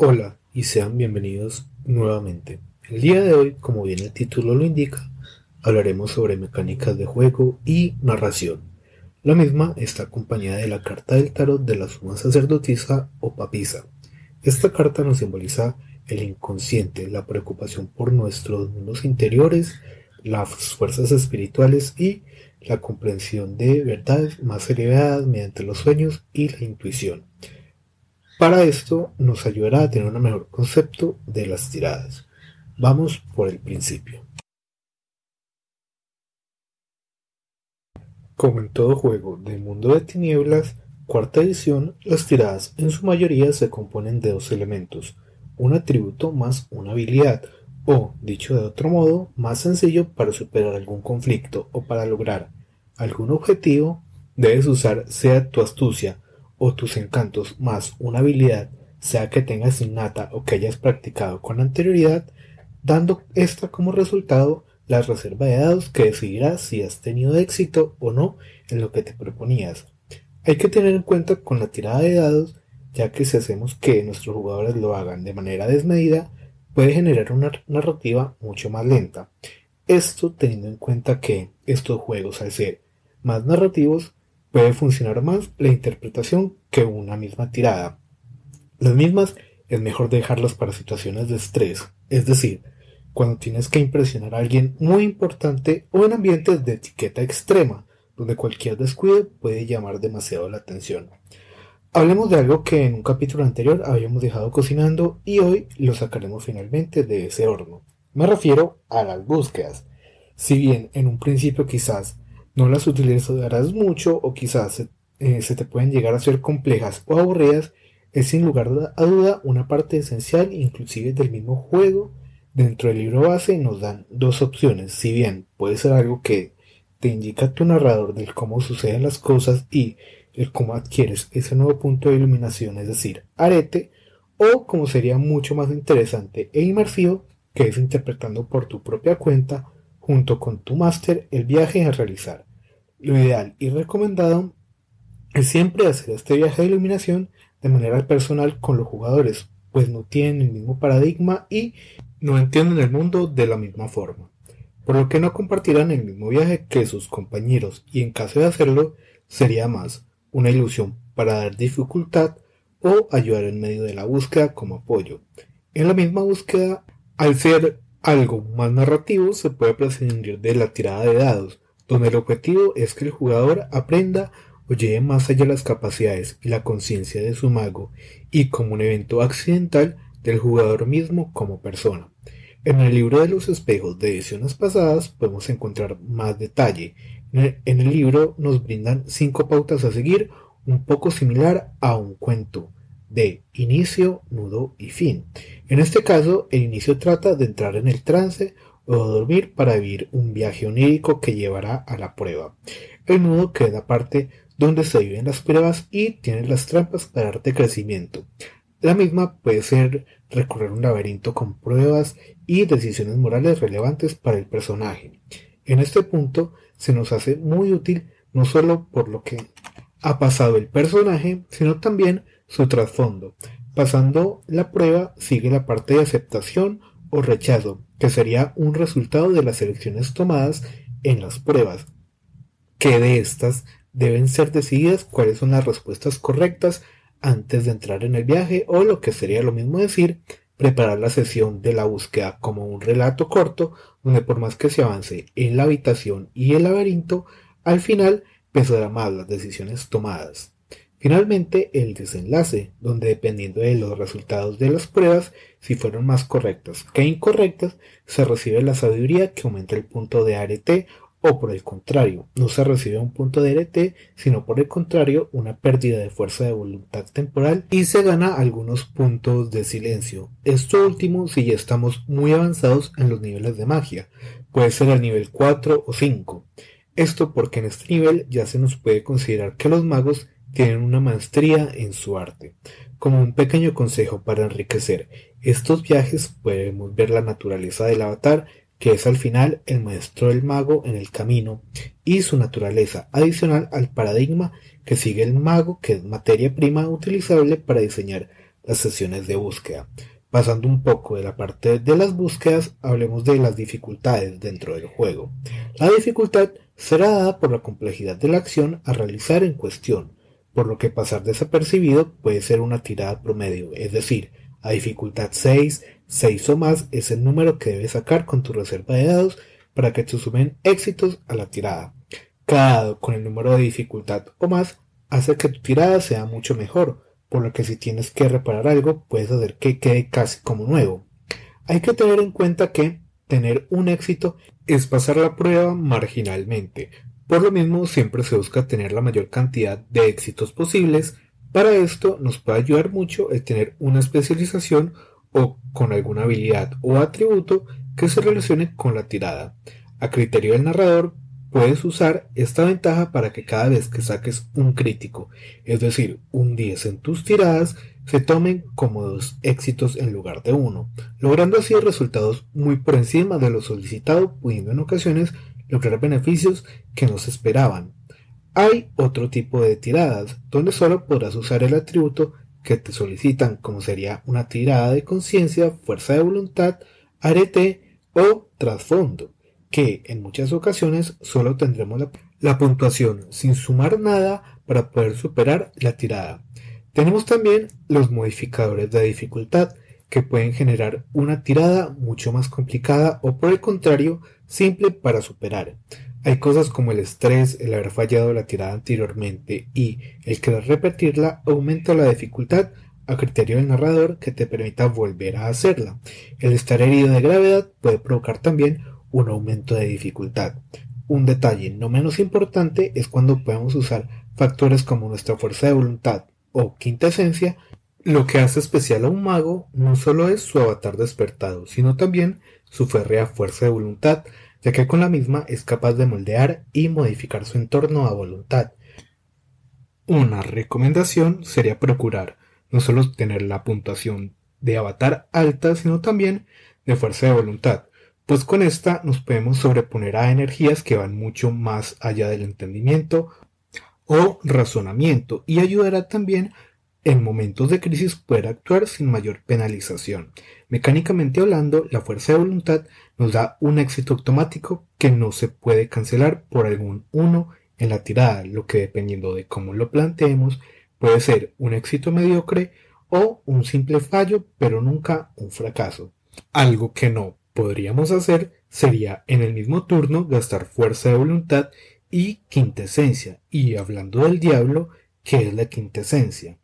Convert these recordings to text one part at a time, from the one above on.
Hola y sean bienvenidos nuevamente. El día de hoy, como bien el título lo indica, hablaremos sobre mecánicas de juego y narración. La misma está acompañada de la carta del tarot de la suma sacerdotisa o papisa. Esta carta nos simboliza el inconsciente, la preocupación por nuestros mundos interiores, las fuerzas espirituales y la comprensión de verdades más elevadas mediante los sueños y la intuición. Para esto nos ayudará a tener un mejor concepto de las tiradas. Vamos por el principio. Como en todo juego de mundo de tinieblas, cuarta edición, las tiradas en su mayoría se componen de dos elementos, un atributo más una habilidad, o, dicho de otro modo, más sencillo para superar algún conflicto o para lograr algún objetivo, debes usar sea tu astucia, o tus encantos más una habilidad, sea que tengas innata o que hayas practicado con anterioridad, dando esta como resultado la reserva de dados que decidirá si has tenido éxito o no en lo que te proponías. Hay que tener en cuenta con la tirada de dados, ya que si hacemos que nuestros jugadores lo hagan de manera desmedida, puede generar una narrativa mucho más lenta. Esto teniendo en cuenta que estos juegos, al ser más narrativos, puede funcionar más la interpretación que una misma tirada. Las mismas es mejor dejarlas para situaciones de estrés, es decir, cuando tienes que impresionar a alguien muy importante o en ambientes de etiqueta extrema, donde cualquier descuido puede llamar demasiado la atención. Hablemos de algo que en un capítulo anterior habíamos dejado cocinando y hoy lo sacaremos finalmente de ese horno. Me refiero a las búsquedas. Si bien en un principio quizás no las utilizarás mucho o quizás eh, se te pueden llegar a ser complejas o aburridas, es sin lugar a duda una parte esencial inclusive del mismo juego. Dentro del libro base nos dan dos opciones, si bien puede ser algo que te indica tu narrador del cómo suceden las cosas y el cómo adquieres ese nuevo punto de iluminación, es decir, arete, o como sería mucho más interesante e inmersivo, que es interpretando por tu propia cuenta junto con tu máster el viaje a realizar. Lo ideal y recomendado es siempre hacer este viaje de iluminación de manera personal con los jugadores, pues no tienen el mismo paradigma y no entienden el mundo de la misma forma, por lo que no compartirán el mismo viaje que sus compañeros y en caso de hacerlo sería más una ilusión para dar dificultad o ayudar en medio de la búsqueda como apoyo. En la misma búsqueda, al ser algo más narrativo, se puede prescindir de la tirada de dados, donde el objetivo es que el jugador aprenda o lleve más allá las capacidades y la conciencia de su mago y como un evento accidental del jugador mismo como persona. En el libro de los espejos de ediciones pasadas podemos encontrar más detalle. En el libro nos brindan cinco pautas a seguir, un poco similar a un cuento de inicio, nudo y fin. En este caso, el inicio trata de entrar en el trance o dormir para vivir un viaje onírico que llevará a la prueba. El nudo queda la parte donde se viven las pruebas y tiene las trampas para darte crecimiento. La misma puede ser recorrer un laberinto con pruebas y decisiones morales relevantes para el personaje. En este punto se nos hace muy útil no solo por lo que ha pasado el personaje, sino también su trasfondo. Pasando la prueba sigue la parte de aceptación o rechazo, que sería un resultado de las elecciones tomadas en las pruebas, que de estas deben ser decididas cuáles son las respuestas correctas antes de entrar en el viaje o lo que sería lo mismo decir preparar la sesión de la búsqueda como un relato corto donde por más que se avance en la habitación y el laberinto, al final pesará más las decisiones tomadas. Finalmente, el desenlace, donde dependiendo de los resultados de las pruebas, si fueron más correctas que incorrectas, se recibe la sabiduría que aumenta el punto de arete o por el contrario, no se recibe un punto de arete, sino por el contrario, una pérdida de fuerza de voluntad temporal y se gana algunos puntos de silencio. Esto último si ya estamos muy avanzados en los niveles de magia, puede ser el nivel 4 o 5. Esto porque en este nivel ya se nos puede considerar que los magos tienen una maestría en su arte. Como un pequeño consejo para enriquecer estos viajes podemos ver la naturaleza del avatar, que es al final el maestro del mago en el camino, y su naturaleza adicional al paradigma que sigue el mago, que es materia prima utilizable para diseñar las sesiones de búsqueda. Pasando un poco de la parte de las búsquedas, hablemos de las dificultades dentro del juego. La dificultad será dada por la complejidad de la acción a realizar en cuestión, por lo que pasar desapercibido puede ser una tirada promedio, es decir, a dificultad 6, 6 o más es el número que debes sacar con tu reserva de dados para que te sumen éxitos a la tirada. Cada dado con el número de dificultad o más hace que tu tirada sea mucho mejor, por lo que si tienes que reparar algo puedes hacer que quede casi como nuevo. Hay que tener en cuenta que tener un éxito es pasar la prueba marginalmente, por lo mismo, siempre se busca tener la mayor cantidad de éxitos posibles. Para esto nos puede ayudar mucho el tener una especialización o con alguna habilidad o atributo que se relacione con la tirada. A criterio del narrador, puedes usar esta ventaja para que cada vez que saques un crítico, es decir, un 10 en tus tiradas, se tomen como dos éxitos en lugar de uno, logrando así resultados muy por encima de lo solicitado, pudiendo en ocasiones lograr beneficios que no se esperaban. Hay otro tipo de tiradas, donde solo podrás usar el atributo que te solicitan, como sería una tirada de conciencia, fuerza de voluntad, arete o trasfondo, que en muchas ocasiones solo tendremos la, la puntuación sin sumar nada para poder superar la tirada. Tenemos también los modificadores de dificultad, que pueden generar una tirada mucho más complicada o por el contrario simple para superar. Hay cosas como el estrés, el haber fallado la tirada anteriormente y el querer repetirla aumenta la dificultad a criterio del narrador que te permita volver a hacerla. El estar herido de gravedad puede provocar también un aumento de dificultad. Un detalle no menos importante es cuando podemos usar factores como nuestra fuerza de voluntad o quinta esencia lo que hace especial a un mago no solo es su avatar despertado, sino también su férrea fuerza de voluntad, ya que con la misma es capaz de moldear y modificar su entorno a voluntad. Una recomendación sería procurar no solo tener la puntuación de avatar alta, sino también de fuerza de voluntad, pues con esta nos podemos sobreponer a energías que van mucho más allá del entendimiento o razonamiento y ayudará también en momentos de crisis poder actuar sin mayor penalización. Mecánicamente hablando, la fuerza de voluntad nos da un éxito automático que no se puede cancelar por algún uno en la tirada, lo que dependiendo de cómo lo planteemos puede ser un éxito mediocre o un simple fallo, pero nunca un fracaso. Algo que no podríamos hacer sería en el mismo turno gastar fuerza de voluntad y quintesencia. Y hablando del diablo, ¿qué es la quintesencia?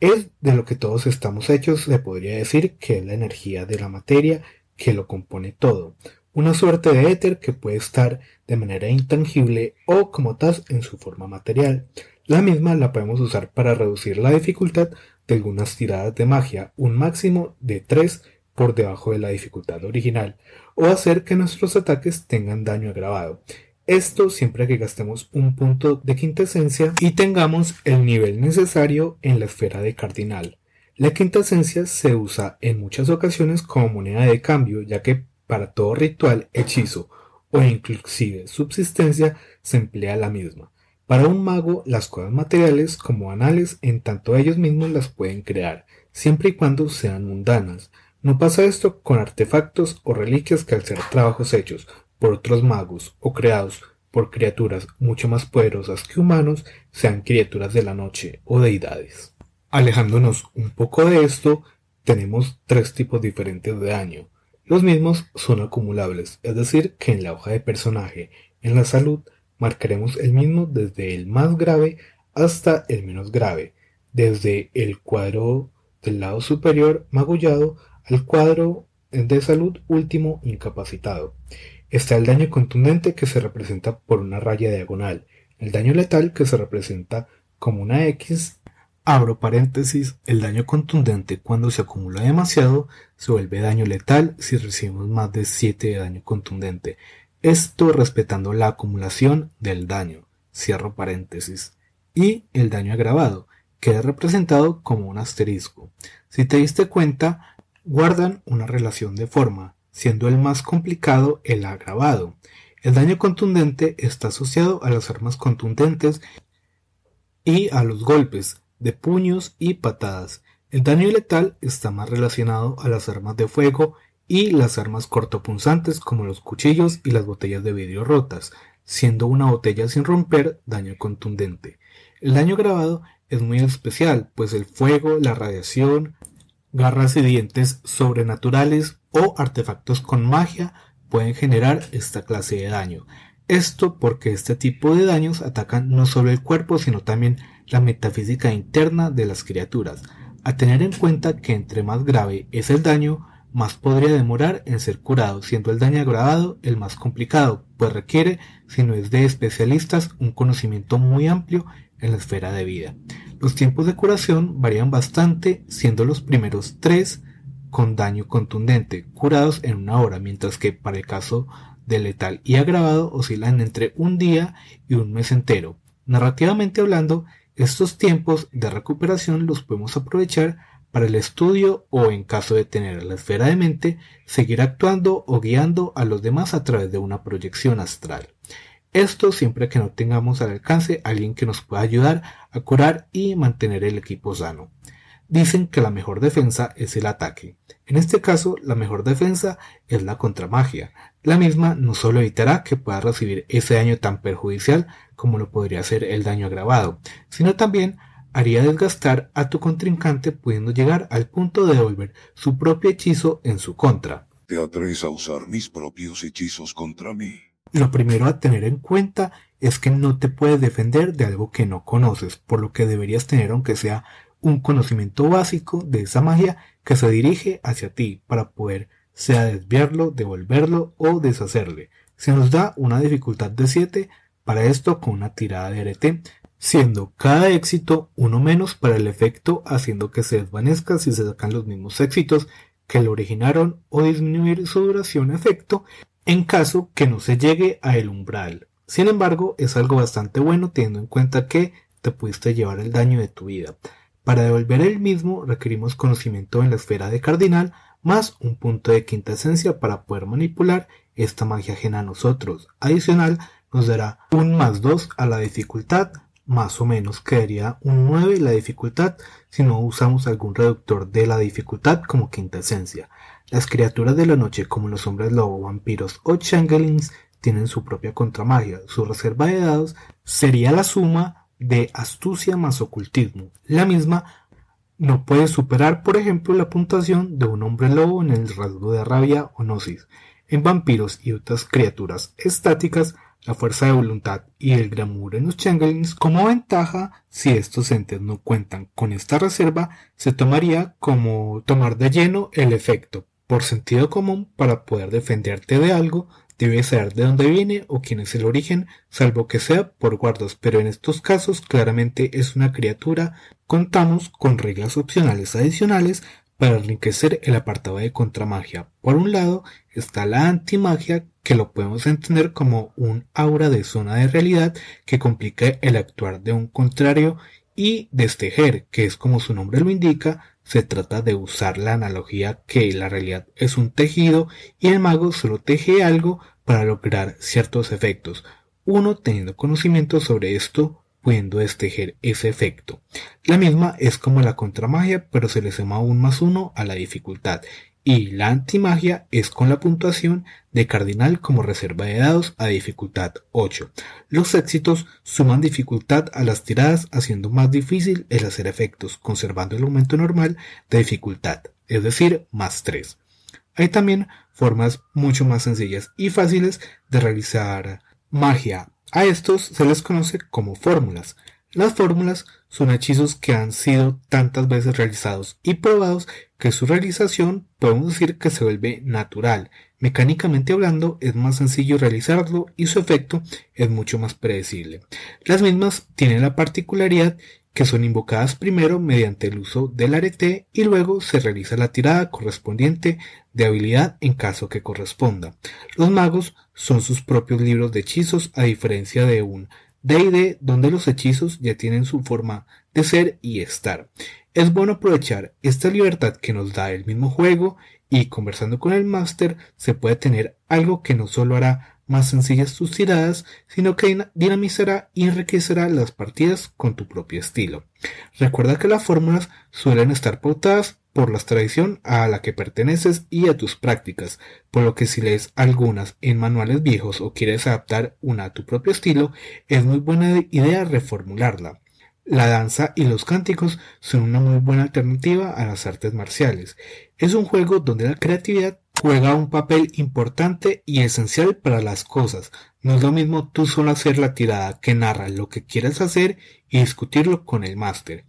Es de lo que todos estamos hechos, se podría decir que es la energía de la materia que lo compone todo, una suerte de éter que puede estar de manera intangible o como tal en su forma material. La misma la podemos usar para reducir la dificultad de algunas tiradas de magia, un máximo de 3 por debajo de la dificultad original, o hacer que nuestros ataques tengan daño agravado. Esto siempre que gastemos un punto de quintesencia y tengamos el nivel necesario en la esfera de cardinal. La quintesencia se usa en muchas ocasiones como moneda de cambio, ya que para todo ritual, hechizo o inclusive subsistencia se emplea la misma. Para un mago, las cosas materiales como anales, en tanto ellos mismos las pueden crear, siempre y cuando sean mundanas. No pasa esto con artefactos o reliquias que al ser trabajos hechos por otros magos o creados por criaturas mucho más poderosas que humanos, sean criaturas de la noche o deidades. Alejándonos un poco de esto, tenemos tres tipos diferentes de daño. Los mismos son acumulables, es decir, que en la hoja de personaje, en la salud, marcaremos el mismo desde el más grave hasta el menos grave, desde el cuadro del lado superior magullado al cuadro de salud último incapacitado. Está el daño contundente que se representa por una raya diagonal, el daño letal que se representa como una X, abro paréntesis, el daño contundente cuando se acumula demasiado se vuelve daño letal si recibimos más de 7 de daño contundente. Esto respetando la acumulación del daño, cierro paréntesis, y el daño agravado, queda representado como un asterisco. Si te diste cuenta, guardan una relación de forma, siendo el más complicado el agravado. El daño contundente está asociado a las armas contundentes y a los golpes de puños y patadas. El daño letal está más relacionado a las armas de fuego y las armas cortopunzantes como los cuchillos y las botellas de vidrio rotas, siendo una botella sin romper daño contundente. El daño grabado es muy especial, pues el fuego, la radiación, garras y dientes sobrenaturales o artefactos con magia pueden generar esta clase de daño. Esto porque este tipo de daños atacan no solo el cuerpo, sino también la metafísica interna de las criaturas. A tener en cuenta que entre más grave es el daño, más podría demorar en ser curado, siendo el daño agravado el más complicado, pues requiere, si no es de especialistas, un conocimiento muy amplio en la esfera de vida. Los tiempos de curación varían bastante, siendo los primeros tres con daño contundente, curados en una hora, mientras que para el caso de letal y agravado oscilan entre un día y un mes entero. Narrativamente hablando, estos tiempos de recuperación los podemos aprovechar para el estudio o, en caso de tener la esfera de mente, seguir actuando o guiando a los demás a través de una proyección astral. Esto siempre que no tengamos al alcance alguien que nos pueda ayudar a curar y mantener el equipo sano. Dicen que la mejor defensa es el ataque. En este caso, la mejor defensa es la contramagia. La misma no solo evitará que pueda recibir ese daño tan perjudicial como lo podría ser el daño agravado, sino también haría desgastar a tu contrincante pudiendo llegar al punto de devolver su propio hechizo en su contra. ¿Te atreves a usar mis propios hechizos contra mí? Lo primero a tener en cuenta es que no te puedes defender de algo que no conoces, por lo que deberías tener aunque sea un conocimiento básico de esa magia que se dirige hacia ti para poder sea desviarlo, devolverlo o deshacerle. Se nos da una dificultad de 7 para esto con una tirada de arete, siendo cada éxito uno menos para el efecto haciendo que se desvanezca si se sacan los mismos éxitos que lo originaron o disminuir su duración efecto en caso que no se llegue a el umbral. Sin embargo, es algo bastante bueno teniendo en cuenta que te pudiste llevar el daño de tu vida. Para devolver el mismo requerimos conocimiento en la esfera de cardinal más un punto de quinta esencia para poder manipular esta magia ajena a nosotros. Adicional, nos dará un más 2 a la dificultad, más o menos quedaría un 9 la dificultad si no usamos algún reductor de la dificultad como quinta esencia. Las criaturas de la noche como los hombres lobo, vampiros o changelings tienen su propia contramagia. Su reserva de dados sería la suma de astucia más ocultismo. La misma no puede superar, por ejemplo, la puntuación de un hombre lobo en el rasgo de rabia o gnosis. En vampiros y otras criaturas estáticas, la fuerza de voluntad y el glamour en los changelings como ventaja, si estos entes no cuentan con esta reserva, se tomaría como tomar de lleno el efecto, por sentido común, para poder defenderte de algo, debes saber de dónde viene o quién es el origen, salvo que sea por guardas, pero en estos casos claramente es una criatura. Contamos con reglas opcionales adicionales para enriquecer el apartado de contramagia. Por un lado está la antimagia, que lo podemos entender como un aura de zona de realidad que complica el actuar de un contrario y destejer, que es como su nombre lo indica, se trata de usar la analogía que la realidad es un tejido y el mago solo teje algo para lograr ciertos efectos. Uno teniendo conocimiento sobre esto pudiendo destejer ese efecto. La misma es como la contramagia, pero se le suma un más uno a la dificultad. Y la antimagia es con la puntuación de cardinal como reserva de dados a dificultad 8. Los éxitos suman dificultad a las tiradas haciendo más difícil el hacer efectos, conservando el aumento normal de dificultad, es decir, más 3. Hay también formas mucho más sencillas y fáciles de realizar magia. A estos se les conoce como fórmulas. Las fórmulas son hechizos que han sido tantas veces realizados y probados que su realización podemos decir que se vuelve natural. Mecánicamente hablando es más sencillo realizarlo y su efecto es mucho más predecible. Las mismas tienen la particularidad que son invocadas primero mediante el uso del arete y luego se realiza la tirada correspondiente de habilidad en caso que corresponda. Los magos son sus propios libros de hechizos a diferencia de un D&D donde los hechizos ya tienen su forma de ser y estar. Es bueno aprovechar esta libertad que nos da el mismo juego y conversando con el máster se puede tener algo que no solo hará más sencillas tus tiradas, sino que dinamizará y enriquecerá las partidas con tu propio estilo. Recuerda que las fórmulas suelen estar pautadas por la tradición a la que perteneces y a tus prácticas, por lo que si lees algunas en manuales viejos o quieres adaptar una a tu propio estilo, es muy buena idea reformularla. La danza y los cánticos son una muy buena alternativa a las artes marciales. Es un juego donde la creatividad juega un papel importante y esencial para las cosas. No es lo mismo tú solo hacer la tirada que narra lo que quieres hacer y discutirlo con el máster.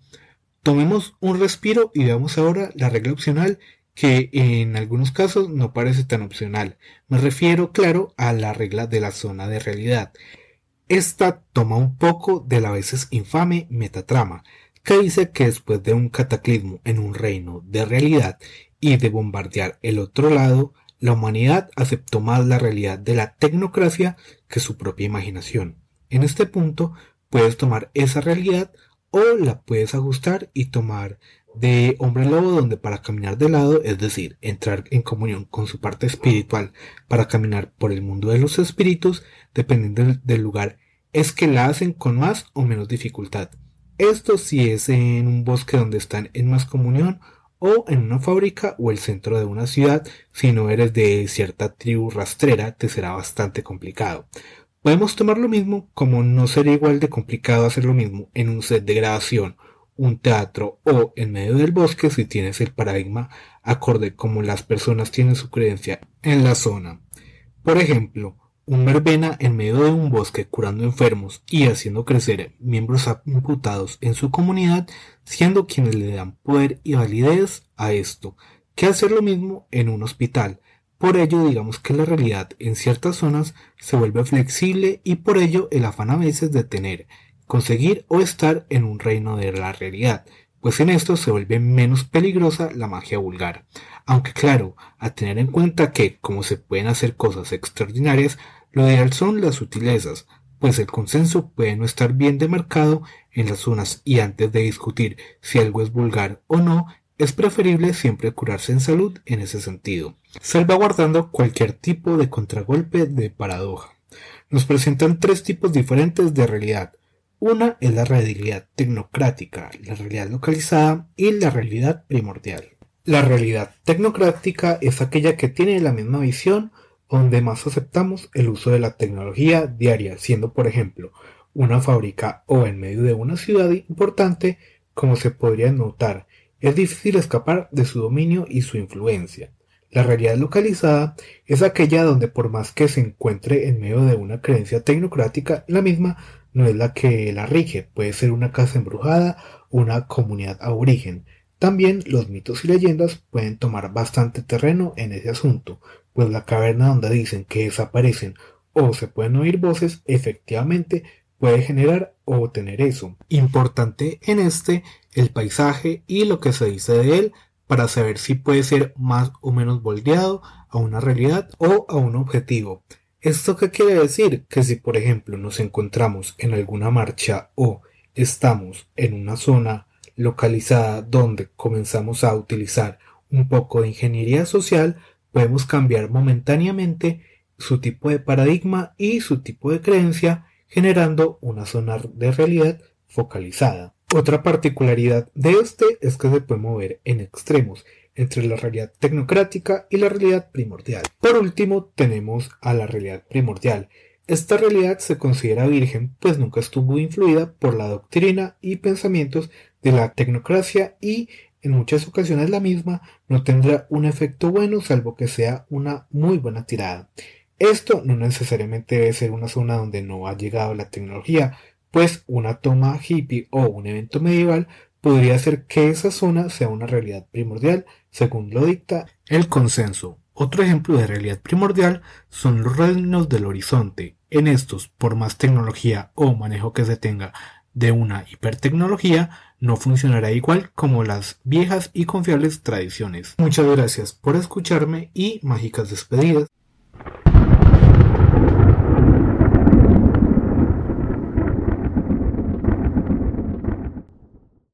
Tomemos un respiro y veamos ahora la regla opcional que en algunos casos no parece tan opcional. Me refiero, claro, a la regla de la zona de realidad. Esta toma un poco de la veces infame metatrama, que dice que después de un cataclismo en un reino de realidad y de bombardear el otro lado, la humanidad aceptó más la realidad de la tecnocracia que su propia imaginación. En este punto puedes tomar esa realidad o la puedes ajustar y tomar de hombre lobo donde para caminar de lado, es decir, entrar en comunión con su parte espiritual para caminar por el mundo de los espíritus, dependiendo del lugar, es que la hacen con más o menos dificultad. Esto si es en un bosque donde están en más comunión o en una fábrica o el centro de una ciudad, si no eres de cierta tribu rastrera, te será bastante complicado. Podemos tomar lo mismo como no sería igual de complicado hacer lo mismo en un set de grabación un teatro o en medio del bosque si tienes el paradigma acorde como las personas tienen su creencia en la zona. Por ejemplo, un verbena en medio de un bosque curando enfermos y haciendo crecer miembros imputados en su comunidad, siendo quienes le dan poder y validez a esto, que hacer lo mismo en un hospital. Por ello, digamos que la realidad en ciertas zonas se vuelve flexible y por ello el afán a veces de tener conseguir o estar en un reino de la realidad, pues en esto se vuelve menos peligrosa la magia vulgar. Aunque claro, a tener en cuenta que, como se pueden hacer cosas extraordinarias, lo ideal son las sutilezas, pues el consenso puede no estar bien demarcado en las zonas y antes de discutir si algo es vulgar o no, es preferible siempre curarse en salud en ese sentido, salvaguardando cualquier tipo de contragolpe de paradoja. Nos presentan tres tipos diferentes de realidad, una es la realidad tecnocrática, la realidad localizada y la realidad primordial. La realidad tecnocrática es aquella que tiene la misma visión donde más aceptamos el uso de la tecnología diaria, siendo por ejemplo una fábrica o en medio de una ciudad importante, como se podría notar, es difícil escapar de su dominio y su influencia. La realidad localizada es aquella donde por más que se encuentre en medio de una creencia tecnocrática, la misma no es la que la rige, puede ser una casa embrujada, una comunidad aborigen. También los mitos y leyendas pueden tomar bastante terreno en ese asunto, pues la caverna donde dicen que desaparecen o se pueden oír voces efectivamente puede generar o tener eso. Importante en este el paisaje y lo que se dice de él para saber si puede ser más o menos volteado a una realidad o a un objetivo. ¿Esto qué quiere decir? Que si por ejemplo nos encontramos en alguna marcha o estamos en una zona localizada donde comenzamos a utilizar un poco de ingeniería social, podemos cambiar momentáneamente su tipo de paradigma y su tipo de creencia, generando una zona de realidad focalizada. Otra particularidad de este es que se puede mover en extremos entre la realidad tecnocrática y la realidad primordial. Por último, tenemos a la realidad primordial. Esta realidad se considera virgen pues nunca estuvo influida por la doctrina y pensamientos de la tecnocracia y en muchas ocasiones la misma no tendrá un efecto bueno salvo que sea una muy buena tirada. Esto no necesariamente debe ser una zona donde no ha llegado la tecnología, pues una toma hippie o un evento medieval podría hacer que esa zona sea una realidad primordial, según lo dicta el consenso. Otro ejemplo de realidad primordial son los reinos del horizonte. En estos, por más tecnología o manejo que se tenga de una hipertecnología, no funcionará igual como las viejas y confiables tradiciones. Muchas gracias por escucharme y mágicas despedidas.